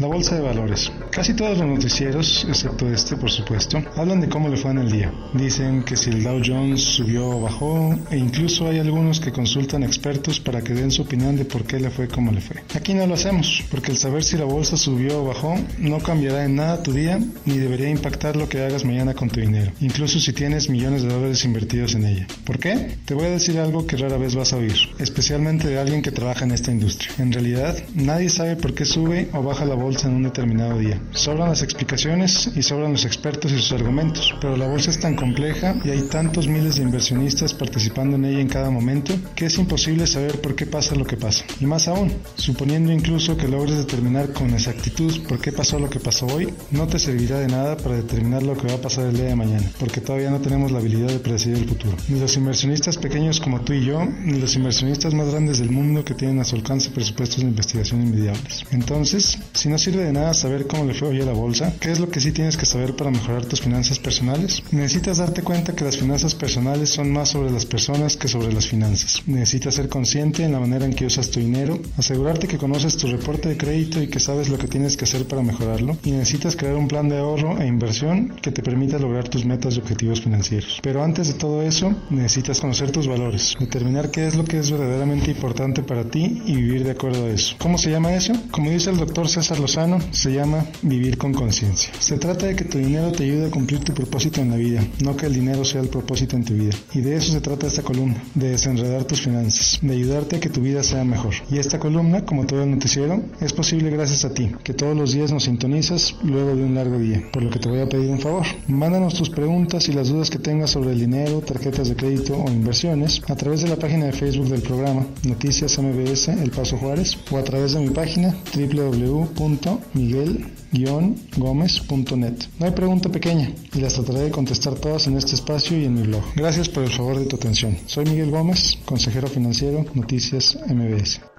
La bolsa de valores. Casi todos los noticieros, excepto este por supuesto, hablan de cómo le fue en el día. Dicen que si el Dow Jones subió o bajó, e incluso hay algunos que consultan expertos para que den su opinión de por qué le fue como le fue. Aquí no lo hacemos, porque el saber si la bolsa subió o bajó no cambiará en nada tu día ni debería impactar lo que hagas mañana con tu dinero, incluso si tienes millones de dólares invertidos en ella. ¿Por qué? Te voy a decir algo que rara vez vas a oír, especialmente de alguien que trabaja en esta industria. En realidad, nadie sabe por qué sube o baja la bolsa en un determinado día. Sobran las explicaciones y sobran los expertos y sus argumentos, pero la bolsa es tan compleja y hay tantos miles de inversionistas participando en ella en cada momento que es imposible saber por qué pasa lo que pasa. Y más aún, suponiendo incluso que logres determinar con exactitud por qué pasó lo que pasó hoy, no te servirá de nada para determinar lo que va a pasar el día de mañana, porque todavía no tenemos la habilidad de predecir el futuro. Ni los inversionistas pequeños como tú y yo, ni los inversionistas más grandes del mundo que tienen a su alcance presupuestos de investigación inmediables. Entonces, si no sirve de nada saber cómo le fue hoy a la bolsa. ¿Qué es lo que sí tienes que saber para mejorar tus finanzas personales? Necesitas darte cuenta que las finanzas personales son más sobre las personas que sobre las finanzas. Necesitas ser consciente en la manera en que usas tu dinero, asegurarte que conoces tu reporte de crédito y que sabes lo que tienes que hacer para mejorarlo. Y necesitas crear un plan de ahorro e inversión que te permita lograr tus metas y objetivos financieros. Pero antes de todo eso, necesitas conocer tus valores, determinar qué es lo que es verdaderamente importante para ti y vivir de acuerdo a eso. ¿Cómo se llama eso? Como dice el doctor César Lozano, se llama vivir con conciencia. Se trata de que tu dinero te ayude a cumplir tu propósito en la vida, no que el dinero sea el propósito en tu vida. Y de eso se trata esta columna, de desenredar tus finanzas, de ayudarte a que tu vida sea mejor. Y esta columna, como todo el noticiero, es posible gracias a ti, que todos los días nos sintonizas luego de un largo día. Por lo que te voy a pedir un favor. Mándanos tus preguntas y las dudas que tengas sobre el dinero, tarjetas de crédito o inversiones a través de la página de Facebook del programa Noticias MBS El Paso Juárez o a través de mi página www miguel-gómez.net. No hay pregunta pequeña y las trataré de contestar todas en este espacio y en mi blog. Gracias por el favor de tu atención. Soy Miguel Gómez, consejero financiero, Noticias MBS.